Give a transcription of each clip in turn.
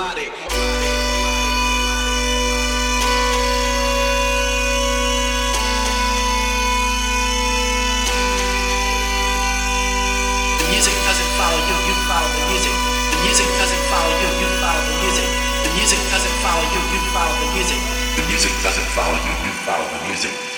The music doesn't follow you, you follow the music. The music doesn't follow you, you follow the music. The music doesn't follow you, you follow the music. The music doesn't follow you, you follow the music.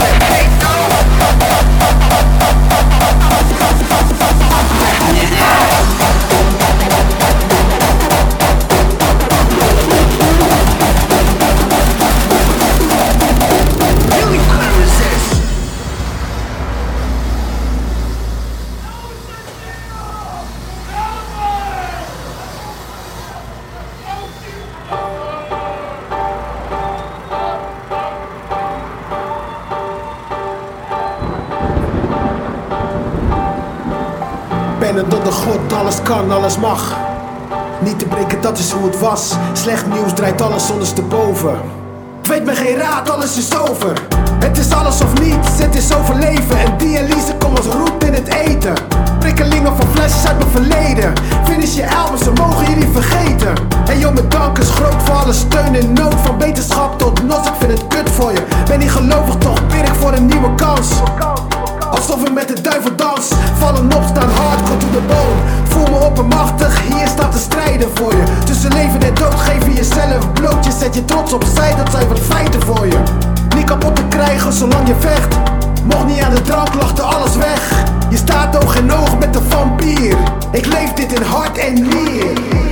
Really Niet te breken, dat is hoe het was. Slecht nieuws draait alles ondersteboven. Weet me geen raad, alles is over. Het is alles of niets, het is overleven. En dialyse komt als roet in het eten. Prikkelingen van flesjes uit mijn verleden. Finish je albums, ze mogen niet vergeten. En joh, mijn dank is groot voor alle steun en nood. Van wetenschap tot nos, ik vind het kut voor je. Ben niet gelovig, toch bid ik voor een nieuwe kans. Alsof ik met de duivel dans. Vallen op, staan hardcore to the bone. Me oppermachtig, hier staat te strijden voor je. Tussen leven en dood geef je jezelf bloot. Je zet je trots opzij, dat zijn wat feiten voor je. Niet kapot te krijgen zolang je vecht. Mocht niet aan de drank, lachte alles weg. Je staat oog in oog met de vampier. Ik leef dit in hart en nier.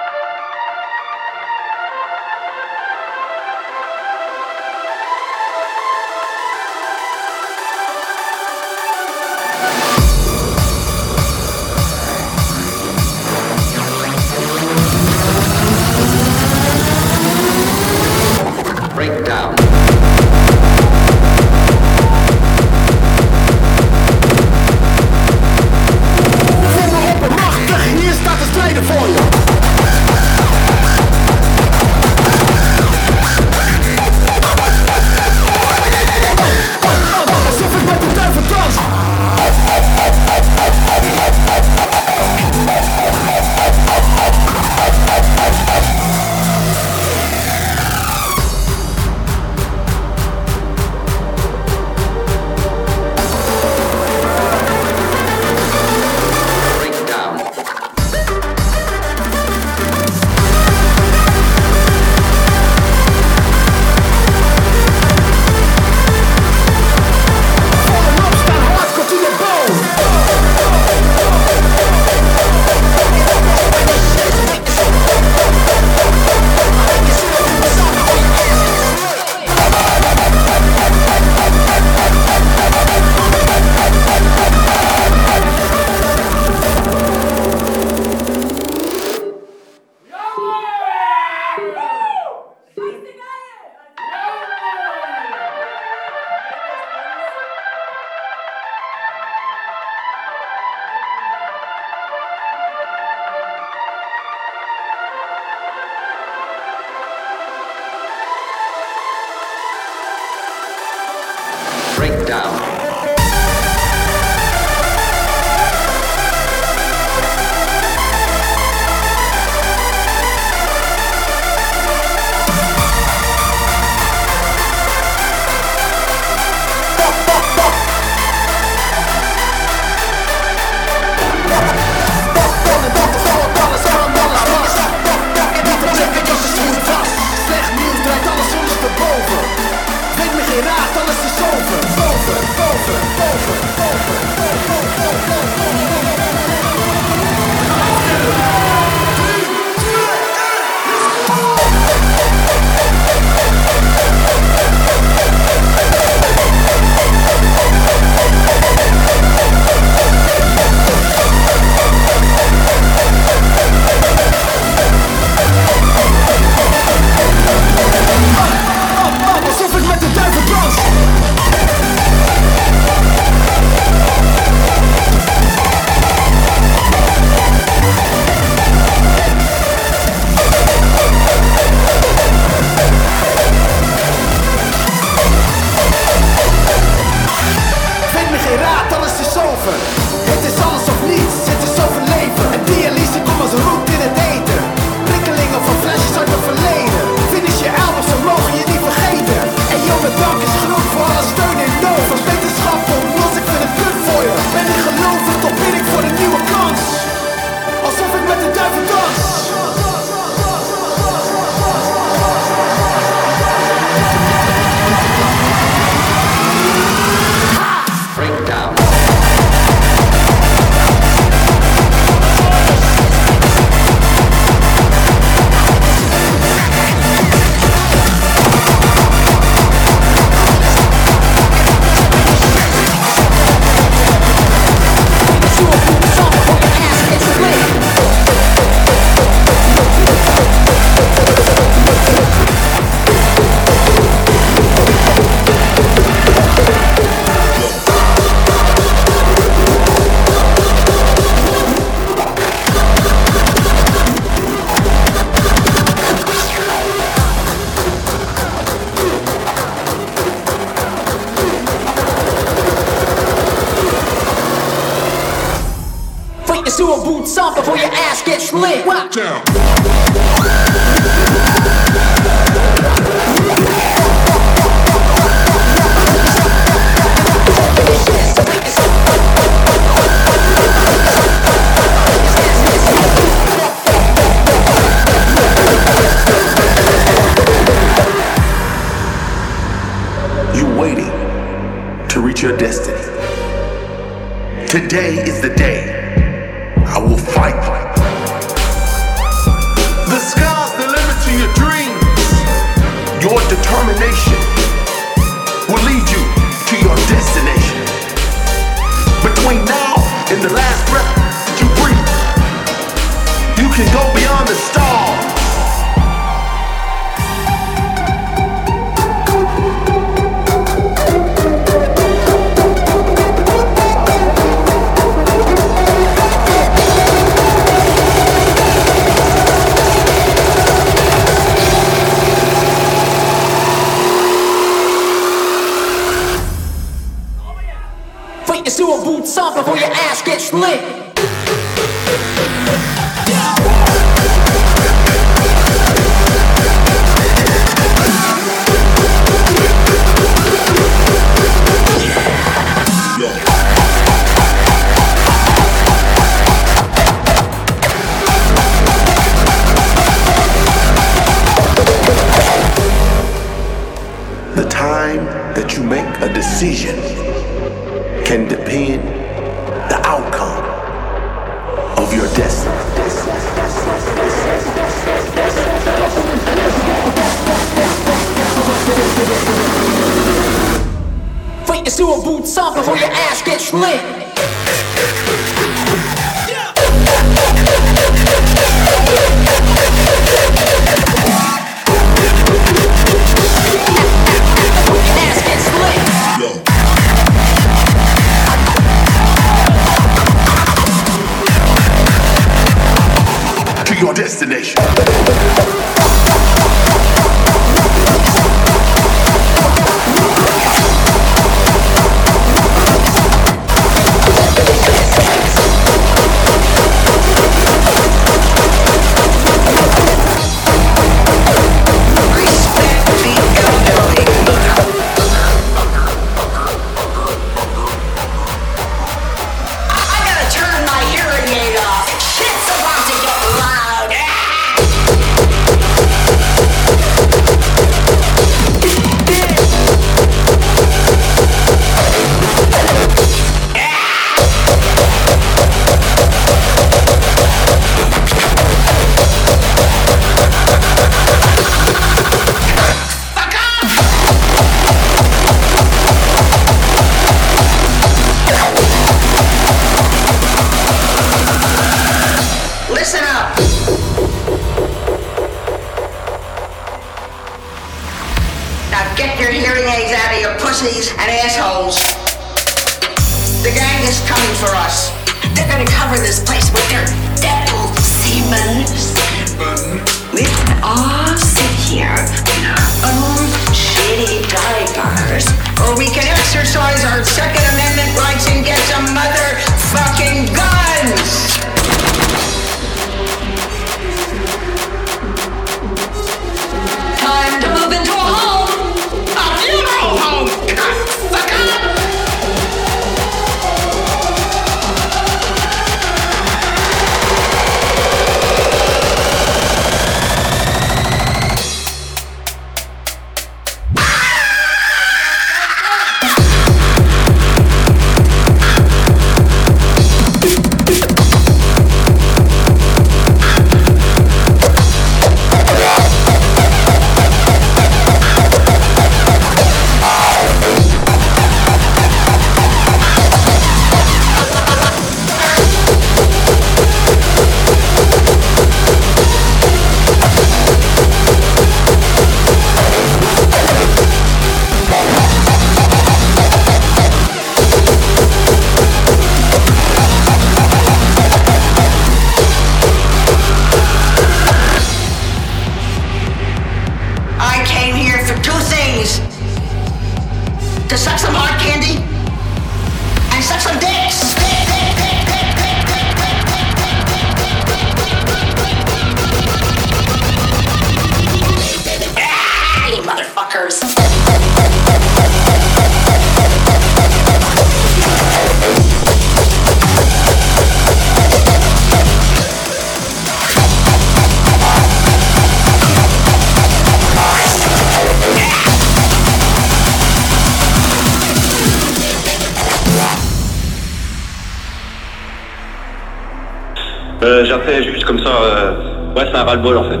J'appelais juste comme ça. euh, Ouais, c'est un ras-le-bol en fait.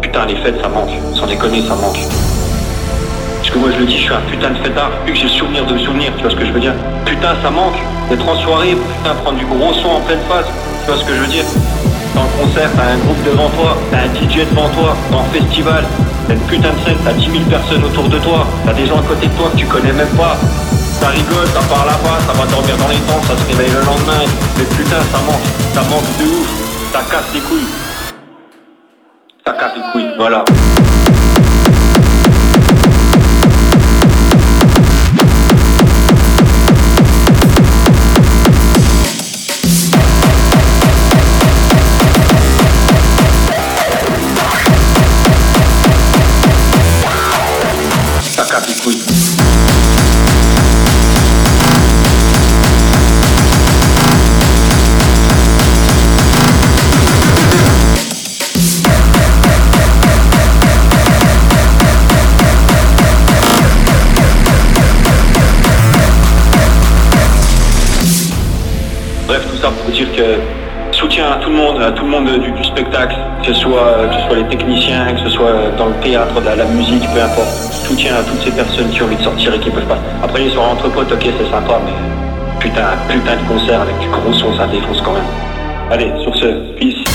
Putain, les fêtes, ça manque. Sans déconner, ça manque. Parce que moi, je le dis, je suis un putain de fêtard. Plus que j'ai souvenir de souvenirs, tu vois ce que je veux dire Putain, ça manque. D'être en soirée, putain, prendre du gros son en pleine face. Tu vois ce que je veux dire? Dans le concert, t'as un groupe devant toi, t'as un DJ devant toi, dans le festival, t'as une putain de scène, t'as 10 000 personnes autour de toi, t'as des gens à côté de toi que tu connais même pas. Ça rigole, ça part là-bas, ça va dormir dans les temps, ça se réveille le lendemain. Mais putain, ça manque, ça manque de ouf, ça casse les couilles. Ça casse les couilles, voilà. Pour dire que soutien à tout le monde, à tout le monde du, spectacle, que ce, soit, que ce soit les techniciens, que ce soit dans le théâtre, la, la musique, peu importe. Soutien à toutes ces personnes qui ont envie de sortir et qui peuvent pas. Après, les soirées entre potes, ok, c'est sympa, mais putain, putain de concert avec du gros son, ça défonce quand même. Allez, sur ce, peace.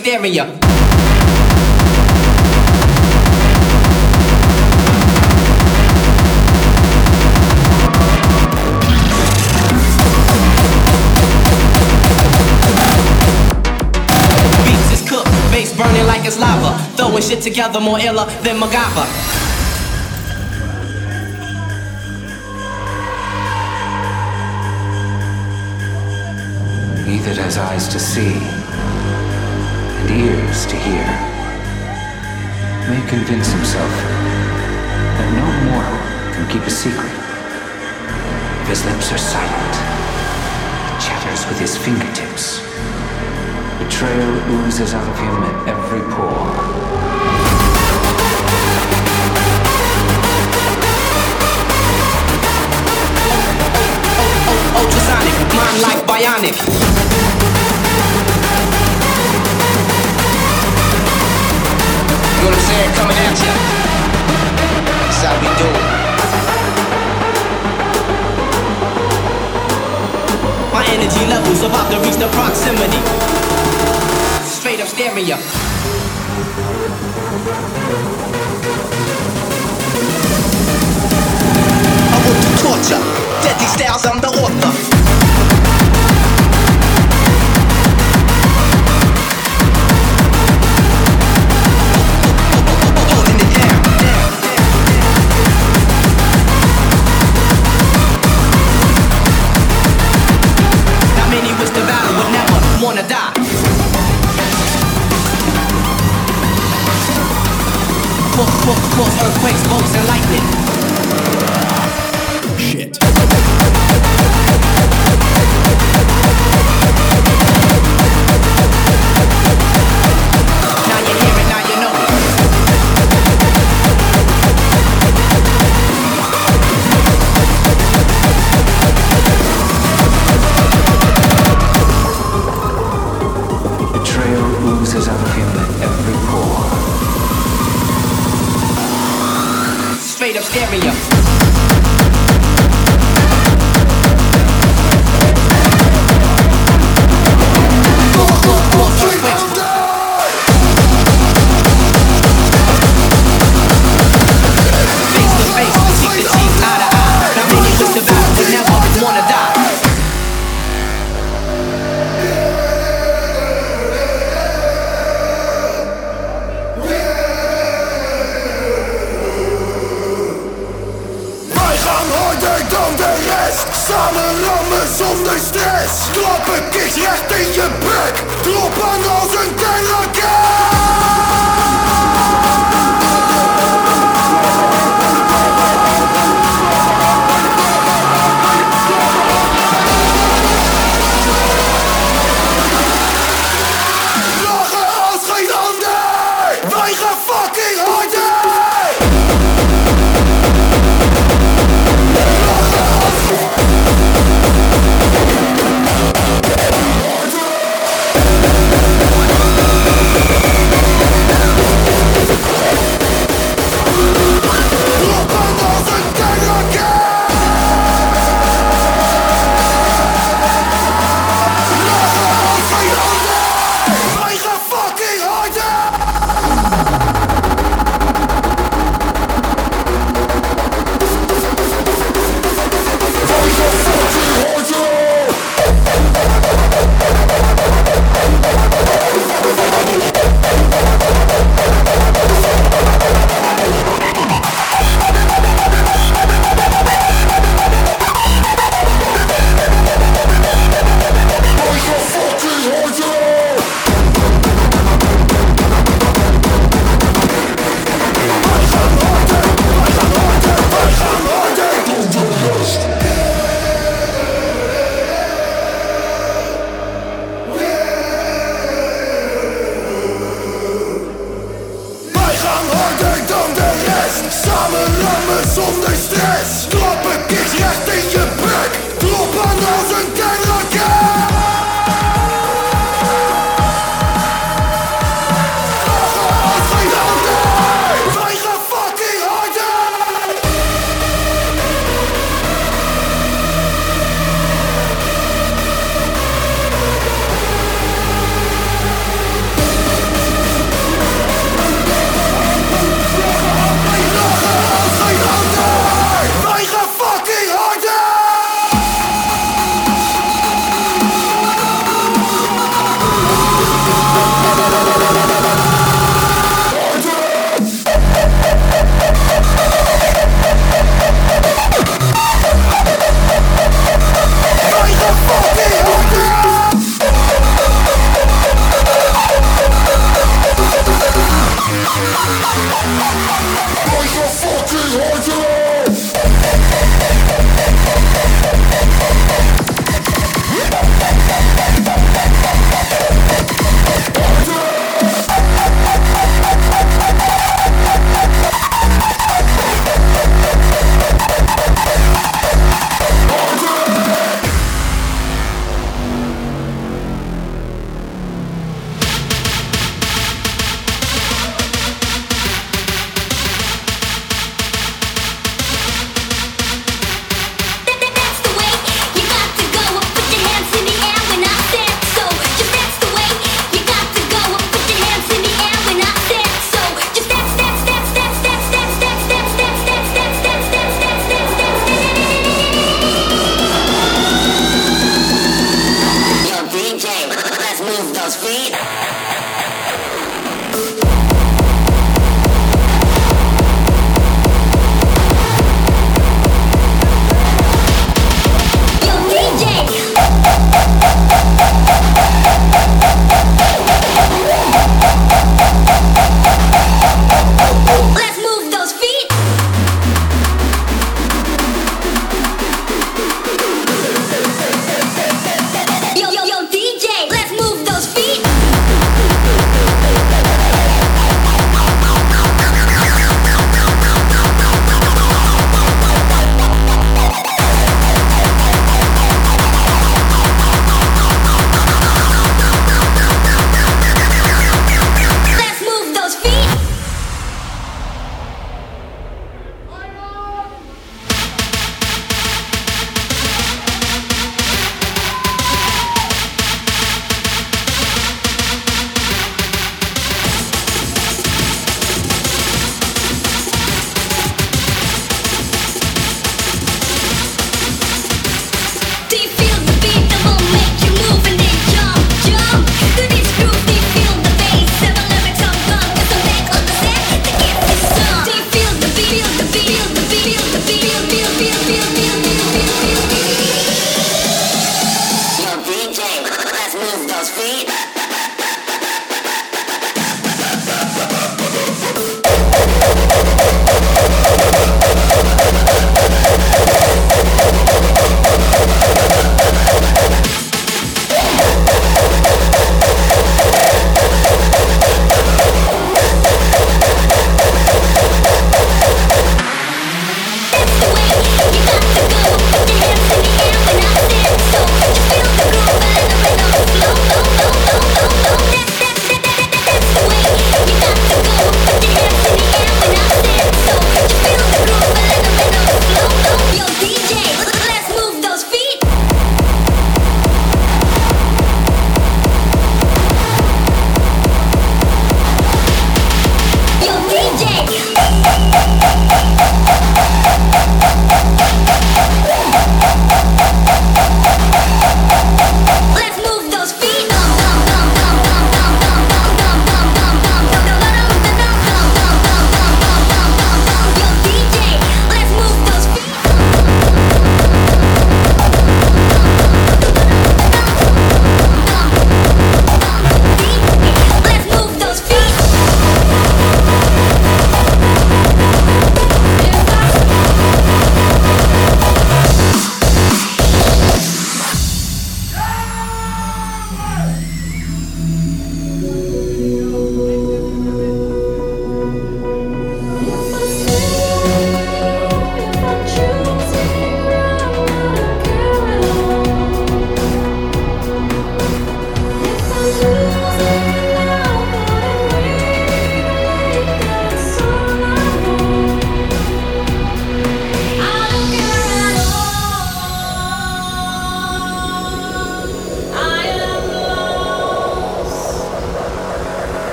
hysteria. burning like it's lava. Throwing shit together more iller than MacGyver. Neither has eyes to see has to hear may convince himself that no mortal can keep a secret. His lips are silent, he chatters with his fingertips. Betrayal oozes out of him at every pore. ultrasonic, mind like bionic. You know what I'm saying? Coming at ya. That's how we do it. My energy levels about to reach the proximity. Straight up stereo. I will do torture. Deadly styles, I'm the author. Earthquakes, bolts, and lightning.